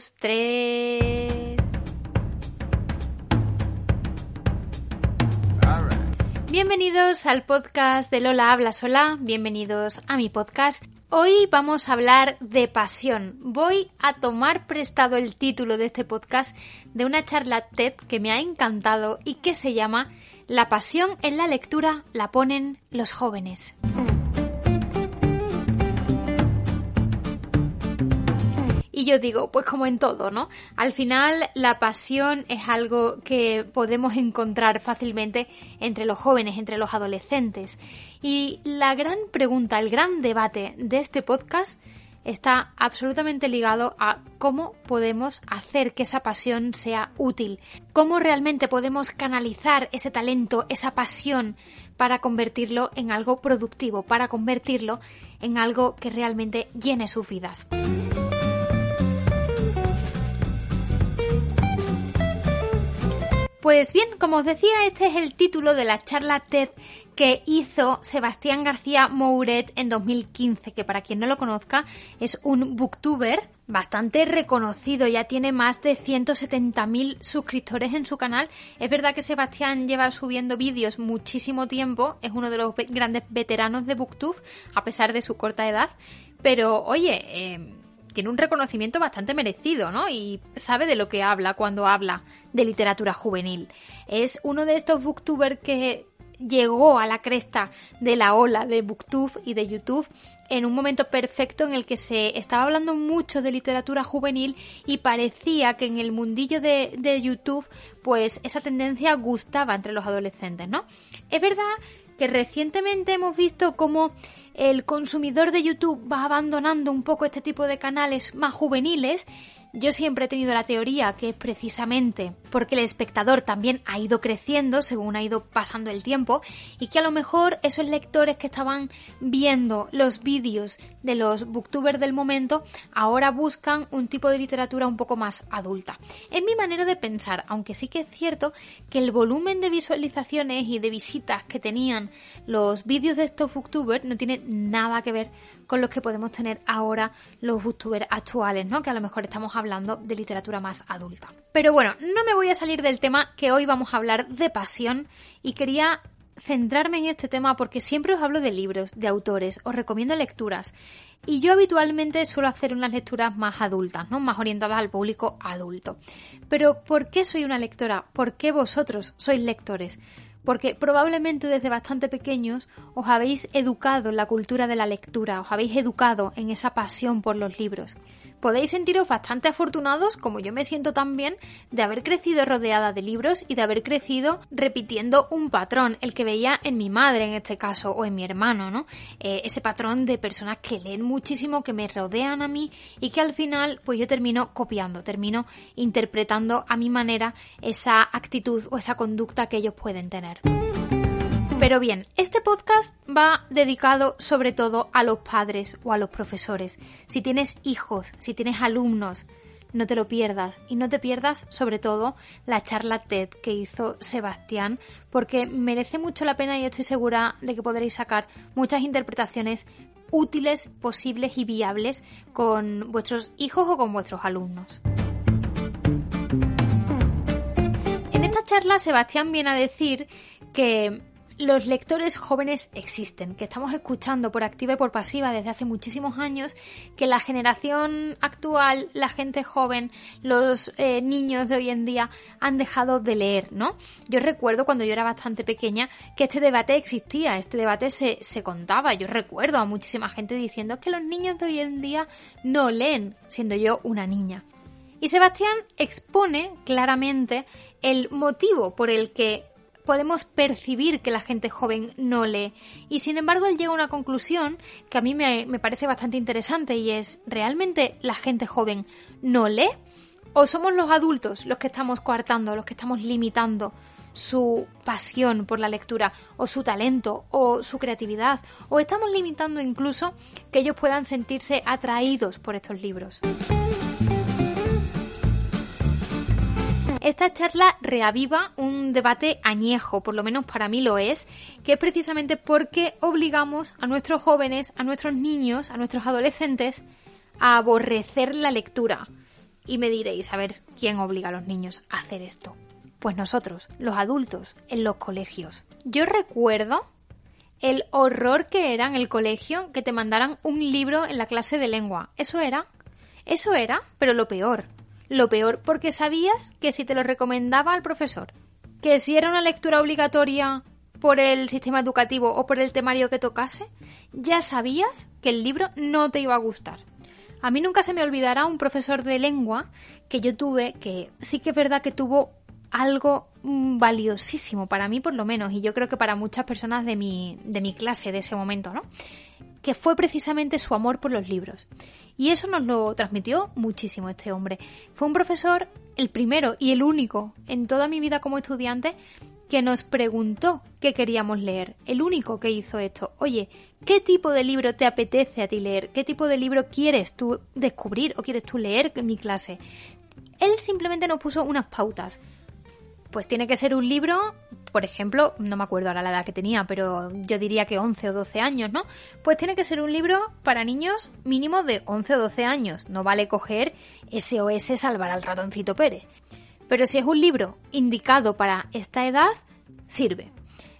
Dos, tres. Bienvenidos al podcast de Lola Habla Sola, bienvenidos a mi podcast. Hoy vamos a hablar de pasión. Voy a tomar prestado el título de este podcast de una charla TED que me ha encantado y que se llama La pasión en la lectura la ponen los jóvenes. Y yo digo, pues como en todo, ¿no? Al final la pasión es algo que podemos encontrar fácilmente entre los jóvenes, entre los adolescentes. Y la gran pregunta, el gran debate de este podcast está absolutamente ligado a cómo podemos hacer que esa pasión sea útil, cómo realmente podemos canalizar ese talento, esa pasión para convertirlo en algo productivo, para convertirlo en algo que realmente llene sus vidas. Pues bien, como os decía, este es el título de la charla TED que hizo Sebastián García Mouret en 2015, que para quien no lo conozca es un booktuber bastante reconocido, ya tiene más de 170.000 suscriptores en su canal. Es verdad que Sebastián lleva subiendo vídeos muchísimo tiempo, es uno de los grandes veteranos de booktube, a pesar de su corta edad, pero oye, eh, tiene un reconocimiento bastante merecido, ¿no? Y sabe de lo que habla cuando habla de literatura juvenil. Es uno de estos booktubers que llegó a la cresta de la ola de booktube y de YouTube en un momento perfecto en el que se estaba hablando mucho de literatura juvenil y parecía que en el mundillo de, de YouTube pues esa tendencia gustaba entre los adolescentes, ¿no? Es verdad que recientemente hemos visto cómo el consumidor de YouTube va abandonando un poco este tipo de canales más juveniles yo siempre he tenido la teoría que es precisamente porque el espectador también ha ido creciendo según ha ido pasando el tiempo y que a lo mejor esos lectores que estaban viendo los vídeos de los booktubers del momento ahora buscan un tipo de literatura un poco más adulta. Es mi manera de pensar, aunque sí que es cierto que el volumen de visualizaciones y de visitas que tenían los vídeos de estos booktubers no tiene nada que ver con los que podemos tener ahora los booktubers actuales, ¿no? Que a lo mejor estamos hablando de literatura más adulta. Pero bueno, no me voy a salir del tema que hoy vamos a hablar de pasión y quería centrarme en este tema porque siempre os hablo de libros, de autores, os recomiendo lecturas. Y yo habitualmente suelo hacer unas lecturas más adultas, ¿no? Más orientadas al público adulto. Pero ¿por qué soy una lectora? ¿Por qué vosotros sois lectores? porque probablemente desde bastante pequeños os habéis educado en la cultura de la lectura, os habéis educado en esa pasión por los libros podéis sentiros bastante afortunados, como yo me siento también, de haber crecido rodeada de libros y de haber crecido repitiendo un patrón, el que veía en mi madre en este caso, o en mi hermano, ¿no? Eh, ese patrón de personas que leen muchísimo, que me rodean a mí y que al final, pues yo termino copiando, termino interpretando a mi manera esa actitud o esa conducta que ellos pueden tener. Pero bien, este podcast va dedicado sobre todo a los padres o a los profesores. Si tienes hijos, si tienes alumnos, no te lo pierdas y no te pierdas sobre todo la charla TED que hizo Sebastián porque merece mucho la pena y estoy segura de que podréis sacar muchas interpretaciones útiles, posibles y viables con vuestros hijos o con vuestros alumnos. En esta charla Sebastián viene a decir que los lectores jóvenes existen, que estamos escuchando por activa y por pasiva desde hace muchísimos años, que la generación actual, la gente joven, los eh, niños de hoy en día han dejado de leer, ¿no? Yo recuerdo cuando yo era bastante pequeña que este debate existía, este debate se, se contaba, yo recuerdo a muchísima gente diciendo que los niños de hoy en día no leen, siendo yo una niña. Y Sebastián expone claramente el motivo por el que podemos percibir que la gente joven no lee. Y sin embargo, él llega a una conclusión que a mí me, me parece bastante interesante y es, ¿realmente la gente joven no lee? ¿O somos los adultos los que estamos coartando, los que estamos limitando su pasión por la lectura, o su talento, o su creatividad, o estamos limitando incluso que ellos puedan sentirse atraídos por estos libros? Esta charla reaviva un debate añejo, por lo menos para mí lo es, que es precisamente porque obligamos a nuestros jóvenes, a nuestros niños, a nuestros adolescentes a aborrecer la lectura. Y me diréis, a ver, ¿quién obliga a los niños a hacer esto? Pues nosotros, los adultos, en los colegios. Yo recuerdo el horror que era en el colegio que te mandaran un libro en la clase de lengua. Eso era. Eso era, pero lo peor. Lo peor porque sabías que si te lo recomendaba al profesor, que si era una lectura obligatoria por el sistema educativo o por el temario que tocase, ya sabías que el libro no te iba a gustar. A mí nunca se me olvidará un profesor de lengua que yo tuve, que sí que es verdad que tuvo algo mm, valiosísimo para mí por lo menos y yo creo que para muchas personas de mi, de mi clase de ese momento, ¿no? Que fue precisamente su amor por los libros. Y eso nos lo transmitió muchísimo este hombre. Fue un profesor, el primero y el único en toda mi vida como estudiante, que nos preguntó qué queríamos leer. El único que hizo esto. Oye, ¿qué tipo de libro te apetece a ti leer? ¿Qué tipo de libro quieres tú descubrir o quieres tú leer en mi clase? Él simplemente nos puso unas pautas pues tiene que ser un libro, por ejemplo, no me acuerdo ahora la edad que tenía, pero yo diría que 11 o 12 años, ¿no? Pues tiene que ser un libro para niños mínimo de 11 o 12 años. No vale coger SOS Salvar al ratoncito Pérez. Pero si es un libro indicado para esta edad, sirve.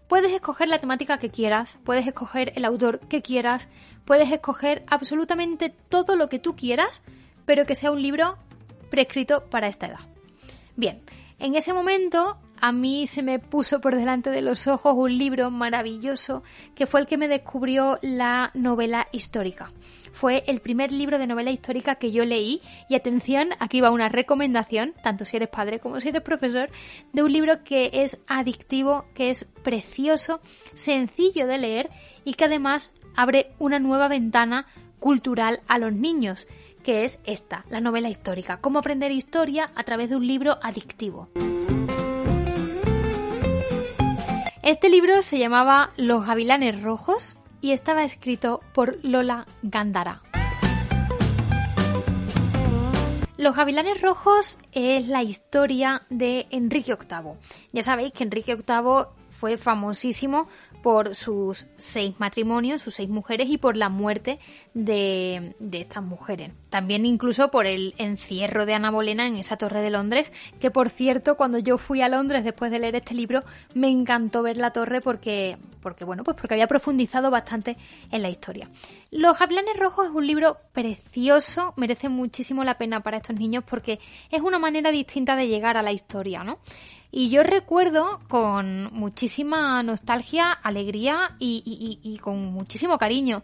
Puedes escoger la temática que quieras, puedes escoger el autor que quieras, puedes escoger absolutamente todo lo que tú quieras, pero que sea un libro prescrito para esta edad. Bien, en ese momento a mí se me puso por delante de los ojos un libro maravilloso que fue el que me descubrió la novela histórica. Fue el primer libro de novela histórica que yo leí y atención, aquí va una recomendación, tanto si eres padre como si eres profesor, de un libro que es adictivo, que es precioso, sencillo de leer y que además abre una nueva ventana cultural a los niños que es esta, la novela histórica, cómo aprender historia a través de un libro adictivo. Este libro se llamaba Los Gavilanes Rojos y estaba escrito por Lola Gandara. Los Gavilanes Rojos es la historia de Enrique VIII. Ya sabéis que Enrique VIII fue famosísimo por sus seis matrimonios, sus seis mujeres y por la muerte de, de, estas mujeres. También incluso por el encierro de Ana Bolena en esa torre de Londres, que por cierto cuando yo fui a Londres después de leer este libro me encantó ver la torre porque, porque bueno, pues porque había profundizado bastante en la historia. Los Gavilanes Rojos es un libro precioso, merece muchísimo la pena para estos niños porque es una manera distinta de llegar a la historia, ¿no? Y yo recuerdo con muchísima nostalgia, alegría y, con muchísimo cariño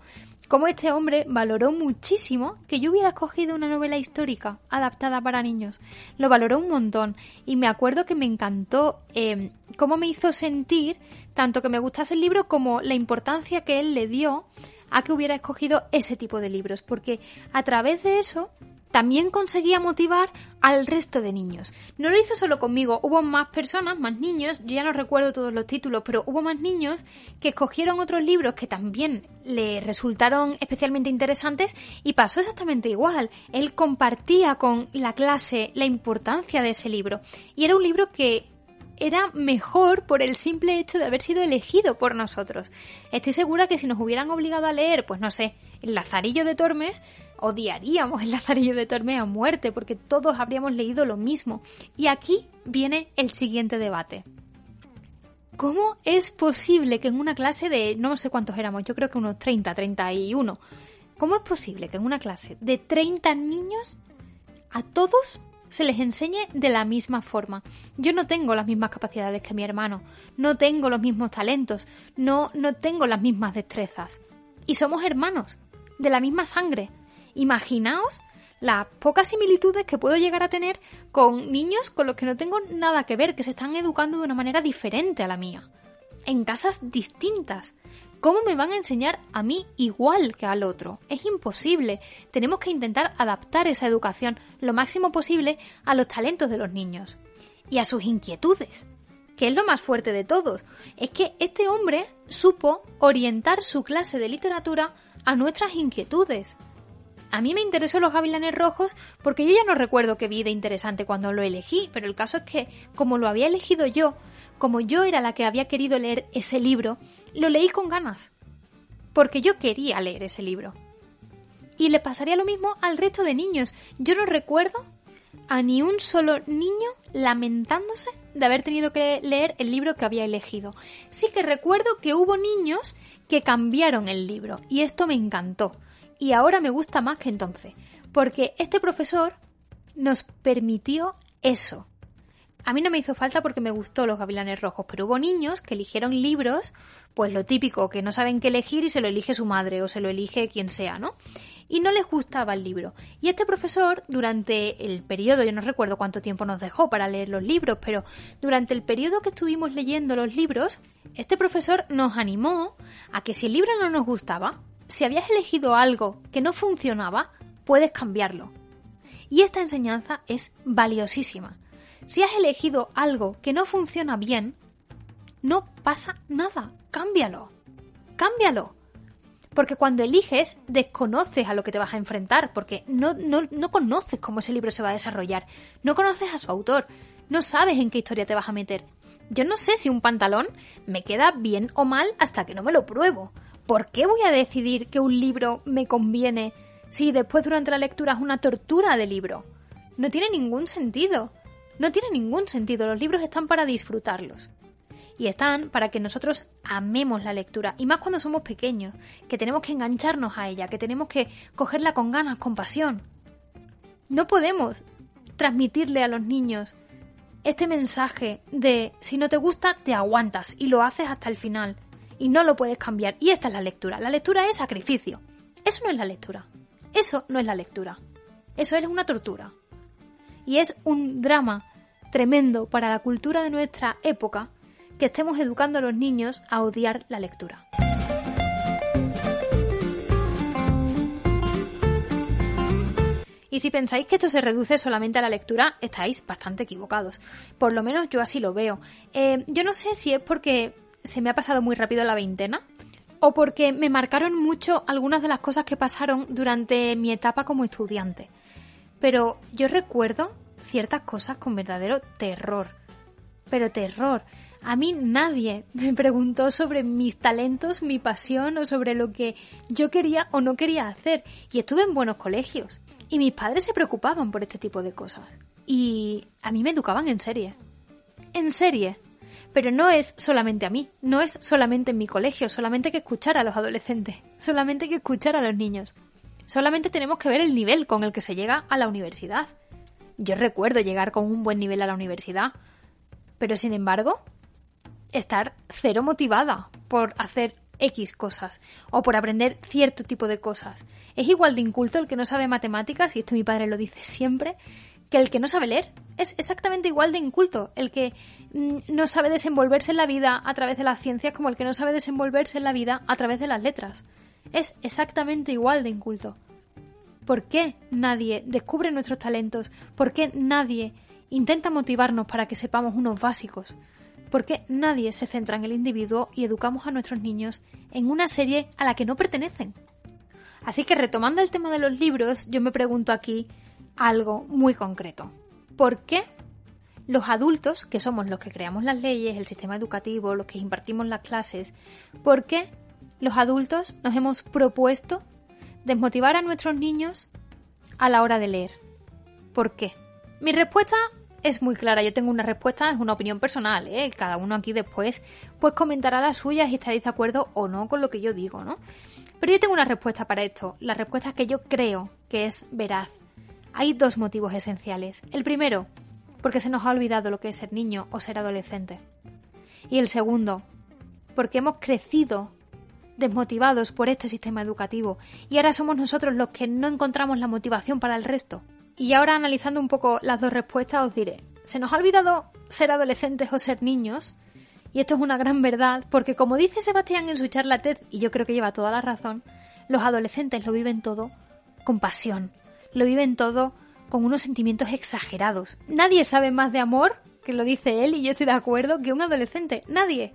cómo este hombre valoró muchísimo que yo hubiera escogido una novela histórica adaptada para niños. Lo valoró un montón y me acuerdo que me encantó eh, cómo me hizo sentir tanto que me gustase el libro como la importancia que él le dio a que hubiera escogido ese tipo de libros, porque a través de eso también conseguía motivar al resto de niños. No lo hizo solo conmigo, hubo más personas, más niños, yo ya no recuerdo todos los títulos, pero hubo más niños que escogieron otros libros que también le resultaron especialmente interesantes y pasó exactamente igual. Él compartía con la clase la importancia de ese libro y era un libro que era mejor por el simple hecho de haber sido elegido por nosotros. Estoy segura que si nos hubieran obligado a leer, pues no sé, el Lazarillo de Tormes, odiaríamos el Lazarillo de Tormes a muerte, porque todos habríamos leído lo mismo. Y aquí viene el siguiente debate. ¿Cómo es posible que en una clase de no sé cuántos éramos, yo creo que unos 30, 31, ¿cómo es posible que en una clase de 30 niños a todos se les enseñe de la misma forma. Yo no tengo las mismas capacidades que mi hermano, no tengo los mismos talentos, no, no tengo las mismas destrezas. Y somos hermanos, de la misma sangre. Imaginaos las pocas similitudes que puedo llegar a tener con niños con los que no tengo nada que ver, que se están educando de una manera diferente a la mía, en casas distintas. ¿Cómo me van a enseñar a mí igual que al otro? Es imposible. Tenemos que intentar adaptar esa educación lo máximo posible a los talentos de los niños y a sus inquietudes, que es lo más fuerte de todos. Es que este hombre supo orientar su clase de literatura a nuestras inquietudes. A mí me interesó los gavilanes rojos porque yo ya no recuerdo qué vida interesante cuando lo elegí, pero el caso es que, como lo había elegido yo, como yo era la que había querido leer ese libro, lo leí con ganas. Porque yo quería leer ese libro. Y le pasaría lo mismo al resto de niños. Yo no recuerdo a ni un solo niño lamentándose de haber tenido que leer el libro que había elegido. Sí que recuerdo que hubo niños que cambiaron el libro y esto me encantó y ahora me gusta más que entonces, porque este profesor nos permitió eso. A mí no me hizo falta porque me gustó los gavilanes rojos, pero hubo niños que eligieron libros, pues lo típico, que no saben qué elegir y se lo elige su madre o se lo elige quien sea, ¿no? Y no les gustaba el libro. Y este profesor, durante el periodo, yo no recuerdo cuánto tiempo nos dejó para leer los libros, pero durante el periodo que estuvimos leyendo los libros, este profesor nos animó a que si el libro no nos gustaba, si habías elegido algo que no funcionaba, puedes cambiarlo. Y esta enseñanza es valiosísima. Si has elegido algo que no funciona bien, no pasa nada. Cámbialo. Cámbialo. Porque cuando eliges, desconoces a lo que te vas a enfrentar, porque no, no, no, conoces cómo ese libro se va a desarrollar, no conoces a su autor, no sabes en qué historia te vas a meter. Yo no sé si un pantalón me queda bien o mal hasta que no me lo pruebo. ¿Por qué voy a decidir que un libro me conviene si después durante la lectura es una tortura de libro? No tiene ningún sentido. No tiene ningún sentido. Los libros están para disfrutarlos. Y están para que nosotros amemos la lectura. Y más cuando somos pequeños, que tenemos que engancharnos a ella, que tenemos que cogerla con ganas, con pasión. No podemos transmitirle a los niños este mensaje de si no te gusta, te aguantas y lo haces hasta el final y no lo puedes cambiar. Y esta es la lectura. La lectura es sacrificio. Eso no es la lectura. Eso no es la lectura. Eso es una tortura. Y es un drama tremendo para la cultura de nuestra época que estemos educando a los niños a odiar la lectura. Y si pensáis que esto se reduce solamente a la lectura, estáis bastante equivocados. Por lo menos yo así lo veo. Eh, yo no sé si es porque se me ha pasado muy rápido la veintena o porque me marcaron mucho algunas de las cosas que pasaron durante mi etapa como estudiante. Pero yo recuerdo ciertas cosas con verdadero terror. Pero terror. A mí nadie me preguntó sobre mis talentos, mi pasión o sobre lo que yo quería o no quería hacer. Y estuve en buenos colegios. Y mis padres se preocupaban por este tipo de cosas. Y a mí me educaban en serie. En serie. Pero no es solamente a mí, no es solamente en mi colegio, solamente hay que escuchar a los adolescentes, solamente hay que escuchar a los niños. Solamente tenemos que ver el nivel con el que se llega a la universidad. Yo recuerdo llegar con un buen nivel a la universidad, pero sin embargo, estar cero motivada por hacer X cosas o por aprender cierto tipo de cosas. Es igual de inculto el que no sabe matemáticas, y esto mi padre lo dice siempre, que el que no sabe leer. Es exactamente igual de inculto el que mm, no sabe desenvolverse en la vida a través de las ciencias como el que no sabe desenvolverse en la vida a través de las letras. Es exactamente igual de inculto. ¿Por qué nadie descubre nuestros talentos? ¿Por qué nadie intenta motivarnos para que sepamos unos básicos? ¿Por qué nadie se centra en el individuo y educamos a nuestros niños en una serie a la que no pertenecen? Así que retomando el tema de los libros, yo me pregunto aquí, algo muy concreto. ¿Por qué los adultos, que somos los que creamos las leyes, el sistema educativo, los que impartimos las clases, por qué los adultos nos hemos propuesto desmotivar a nuestros niños a la hora de leer? ¿Por qué? Mi respuesta es muy clara. Yo tengo una respuesta, es una opinión personal, ¿eh? Cada uno aquí después pues comentará las suyas y estáis de acuerdo o no con lo que yo digo, ¿no? Pero yo tengo una respuesta para esto. La respuesta que yo creo que es veraz hay dos motivos esenciales. El primero, porque se nos ha olvidado lo que es ser niño o ser adolescente. Y el segundo, porque hemos crecido desmotivados por este sistema educativo y ahora somos nosotros los que no encontramos la motivación para el resto. Y ahora analizando un poco las dos respuestas os diré, ¿se nos ha olvidado ser adolescentes o ser niños? Y esto es una gran verdad porque como dice Sebastián en su charla TED, y yo creo que lleva toda la razón, los adolescentes lo viven todo con pasión, lo viven todo con unos sentimientos exagerados. Nadie sabe más de amor, que lo dice él y yo estoy de acuerdo, que un adolescente. Nadie.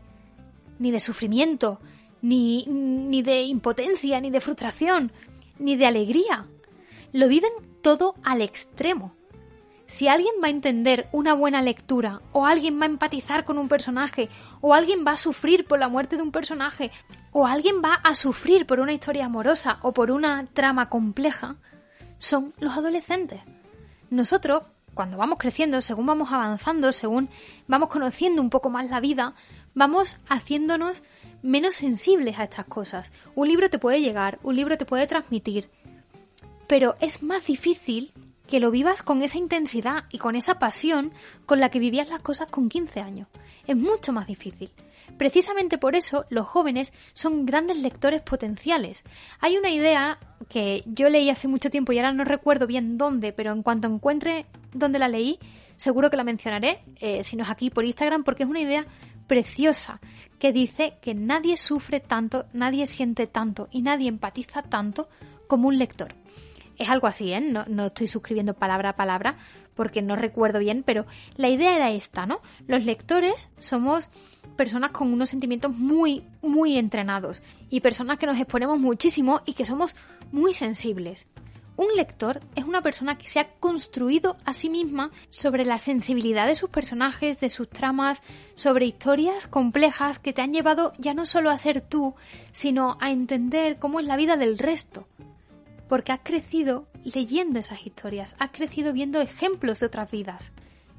Ni de sufrimiento, ni, ni de impotencia, ni de frustración, ni de alegría. Lo viven todo al extremo. Si alguien va a entender una buena lectura, o alguien va a empatizar con un personaje, o alguien va a sufrir por la muerte de un personaje, o alguien va a sufrir por una historia amorosa o por una trama compleja, son los adolescentes. Nosotros, cuando vamos creciendo, según vamos avanzando, según vamos conociendo un poco más la vida, vamos haciéndonos menos sensibles a estas cosas. Un libro te puede llegar, un libro te puede transmitir, pero es más difícil que lo vivas con esa intensidad y con esa pasión con la que vivías las cosas con 15 años. Es mucho más difícil. Precisamente por eso los jóvenes son grandes lectores potenciales. Hay una idea que yo leí hace mucho tiempo y ahora no recuerdo bien dónde, pero en cuanto encuentre dónde la leí, seguro que la mencionaré, eh, si no es aquí por Instagram, porque es una idea preciosa que dice que nadie sufre tanto, nadie siente tanto y nadie empatiza tanto como un lector. Es algo así, ¿eh? No, no estoy suscribiendo palabra a palabra porque no recuerdo bien, pero la idea era esta, ¿no? Los lectores somos personas con unos sentimientos muy, muy entrenados y personas que nos exponemos muchísimo y que somos muy sensibles. Un lector es una persona que se ha construido a sí misma sobre la sensibilidad de sus personajes, de sus tramas, sobre historias complejas que te han llevado ya no solo a ser tú, sino a entender cómo es la vida del resto. Porque has crecido leyendo esas historias, has crecido viendo ejemplos de otras vidas.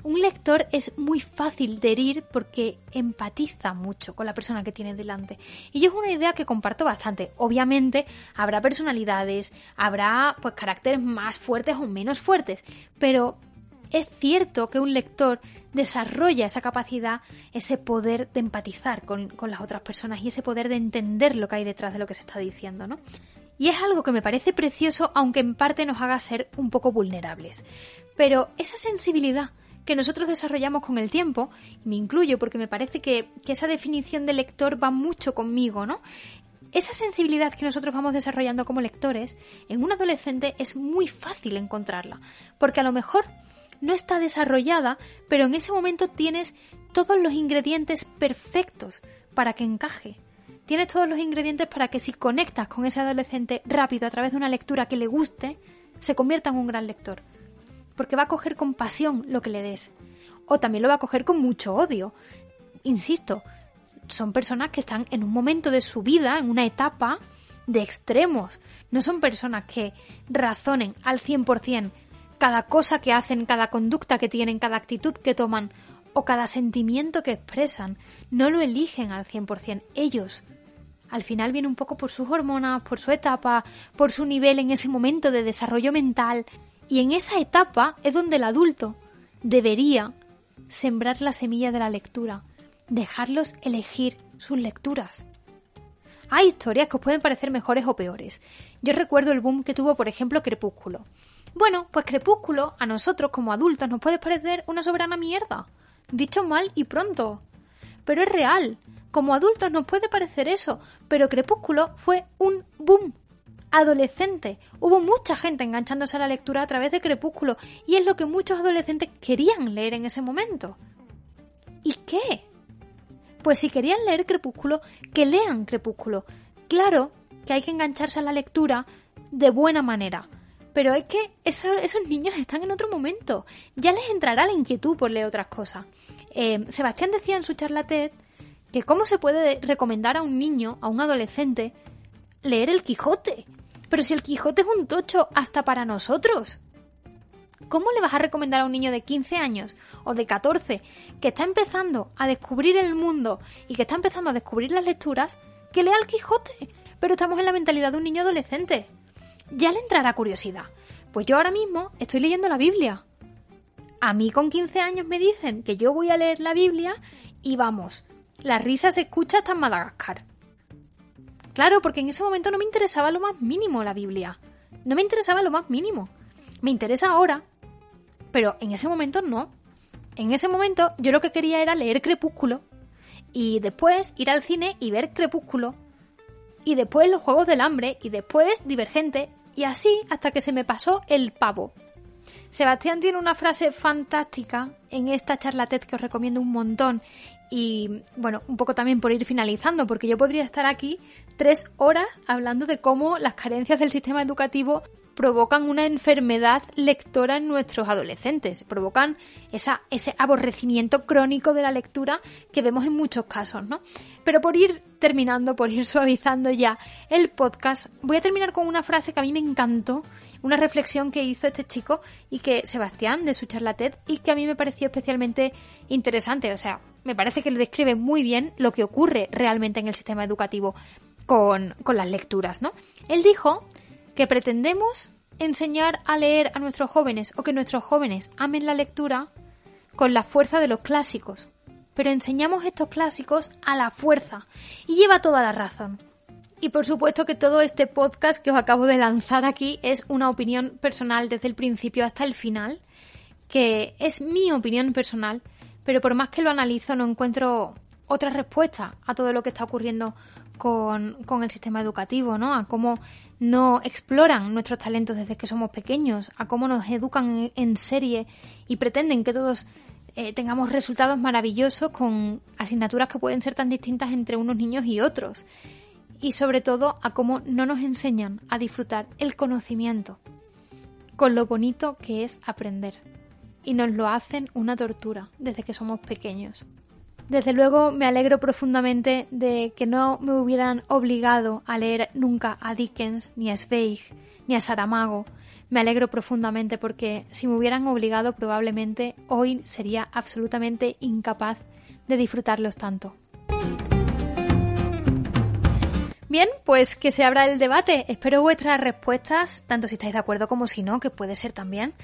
Un lector es muy fácil de herir porque empatiza mucho con la persona que tiene delante. Y yo es una idea que comparto bastante. Obviamente habrá personalidades, habrá pues caracteres más fuertes o menos fuertes, pero es cierto que un lector desarrolla esa capacidad, ese poder de empatizar con, con, las otras personas y ese poder de entender lo que hay detrás de lo que se está diciendo, ¿no? Y es algo que me parece precioso, aunque en parte nos haga ser un poco vulnerables. Pero esa sensibilidad que nosotros desarrollamos con el tiempo, y me incluyo porque me parece que, que esa definición de lector va mucho conmigo, ¿no? Esa sensibilidad que nosotros vamos desarrollando como lectores, en un adolescente es muy fácil encontrarla, porque a lo mejor no está desarrollada, pero en ese momento tienes todos los ingredientes perfectos para que encaje. Tienes todos los ingredientes para que si conectas con ese adolescente rápido a través de una lectura que le guste, se convierta en un gran lector porque va a coger con pasión lo que le des. O también lo va a coger con mucho odio. Insisto, son personas que están en un momento de su vida, en una etapa de extremos. No son personas que razonen al 100% cada cosa que hacen, cada conducta que tienen, cada actitud que toman o cada sentimiento que expresan. No lo eligen al 100%. Ellos al final viene un poco por sus hormonas, por su etapa, por su nivel en ese momento de desarrollo mental. Y en esa etapa es donde el adulto debería sembrar la semilla de la lectura, dejarlos elegir sus lecturas. Hay historias que os pueden parecer mejores o peores. Yo recuerdo el boom que tuvo, por ejemplo, Crepúsculo. Bueno, pues Crepúsculo a nosotros como adultos nos puede parecer una soberana mierda. Dicho mal y pronto. Pero es real. Como adultos nos puede parecer eso, pero Crepúsculo fue un boom adolescente. Hubo mucha gente enganchándose a la lectura a través de Crepúsculo y es lo que muchos adolescentes querían leer en ese momento. ¿Y qué? Pues si querían leer Crepúsculo, que lean Crepúsculo. Claro que hay que engancharse a la lectura de buena manera. Pero es que esos niños están en otro momento. Ya les entrará la inquietud por leer otras cosas. Eh, Sebastián decía en su charla TED que cómo se puede recomendar a un niño, a un adolescente, leer el Quijote. Pero si el Quijote es un tocho hasta para nosotros. ¿Cómo le vas a recomendar a un niño de 15 años o de 14 que está empezando a descubrir el mundo y que está empezando a descubrir las lecturas que lea el Quijote? Pero estamos en la mentalidad de un niño adolescente. Ya le entrará curiosidad. Pues yo ahora mismo estoy leyendo la Biblia. A mí con 15 años me dicen que yo voy a leer la Biblia y vamos, la risa se escucha hasta en Madagascar. Claro, porque en ese momento no me interesaba lo más mínimo la Biblia. No me interesaba lo más mínimo. Me interesa ahora, pero en ese momento no. En ese momento yo lo que quería era leer Crepúsculo y después ir al cine y ver Crepúsculo y después los Juegos del Hambre y después Divergente y así hasta que se me pasó el pavo. Sebastián tiene una frase fantástica en esta charla TED que os recomiendo un montón y bueno, un poco también por ir finalizando, porque yo podría estar aquí tres horas hablando de cómo las carencias del sistema educativo provocan una enfermedad lectora en nuestros adolescentes, provocan esa, ese aborrecimiento crónico de la lectura que vemos en muchos casos, ¿no? Pero por ir terminando, por ir suavizando ya el podcast, voy a terminar con una frase que a mí me encantó, una reflexión que hizo este chico y que Sebastián de su charla TED y que a mí me pareció especialmente interesante, o sea, me parece que le describe muy bien lo que ocurre realmente en el sistema educativo con, con las lecturas, ¿no? Él dijo que pretendemos enseñar a leer a nuestros jóvenes o que nuestros jóvenes amen la lectura con la fuerza de los clásicos. Pero enseñamos estos clásicos a la fuerza y lleva toda la razón. Y por supuesto que todo este podcast que os acabo de lanzar aquí es una opinión personal desde el principio hasta el final, que es mi opinión personal, pero por más que lo analizo no encuentro otra respuesta a todo lo que está ocurriendo con, con el sistema educativo, ¿no? A cómo no exploran nuestros talentos desde que somos pequeños, a cómo nos educan en serie y pretenden que todos eh, tengamos resultados maravillosos con asignaturas que pueden ser tan distintas entre unos niños y otros. Y sobre todo a cómo no nos enseñan a disfrutar el conocimiento con lo bonito que es aprender. Y nos lo hacen una tortura desde que somos pequeños. Desde luego me alegro profundamente de que no me hubieran obligado a leer nunca a Dickens, ni a Zweig, ni a Saramago. Me alegro profundamente porque si me hubieran obligado probablemente hoy sería absolutamente incapaz de disfrutarlos tanto. Bien, pues que se abra el debate. Espero vuestras respuestas, tanto si estáis de acuerdo como si no, que puede ser también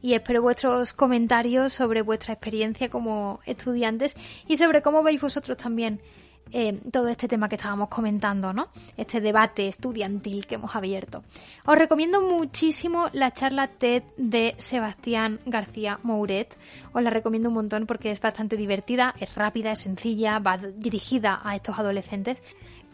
y espero vuestros comentarios sobre vuestra experiencia como estudiantes y sobre cómo veis vosotros también eh, todo este tema que estábamos comentando, ¿no? Este debate estudiantil que hemos abierto. Os recomiendo muchísimo la charla TED de Sebastián García Mouret. Os la recomiendo un montón porque es bastante divertida, es rápida, es sencilla, va dirigida a estos adolescentes.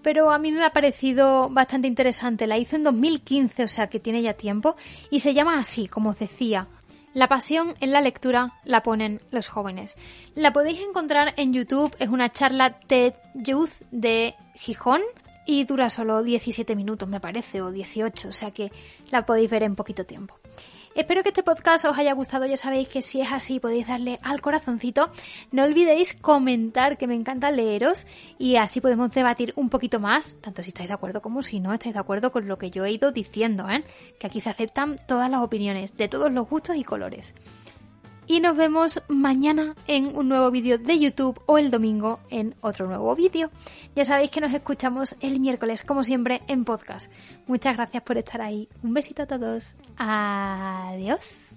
Pero a mí me ha parecido bastante interesante. La hizo en 2015, o sea que tiene ya tiempo, y se llama así, como os decía, la pasión en la lectura la ponen los jóvenes. La podéis encontrar en YouTube, es una charla TED Youth de Gijón y dura solo 17 minutos, me parece, o 18, o sea que la podéis ver en poquito tiempo. Espero que este podcast os haya gustado. Ya sabéis que si es así podéis darle al corazoncito. No olvidéis comentar, que me encanta leeros y así podemos debatir un poquito más, tanto si estáis de acuerdo como si no estáis de acuerdo con lo que yo he ido diciendo, ¿eh? que aquí se aceptan todas las opiniones, de todos los gustos y colores y nos vemos mañana en un nuevo vídeo de YouTube o el domingo en otro nuevo vídeo. Ya sabéis que nos escuchamos el miércoles, como siempre, en podcast. Muchas gracias por estar ahí. Un besito a todos. Adiós.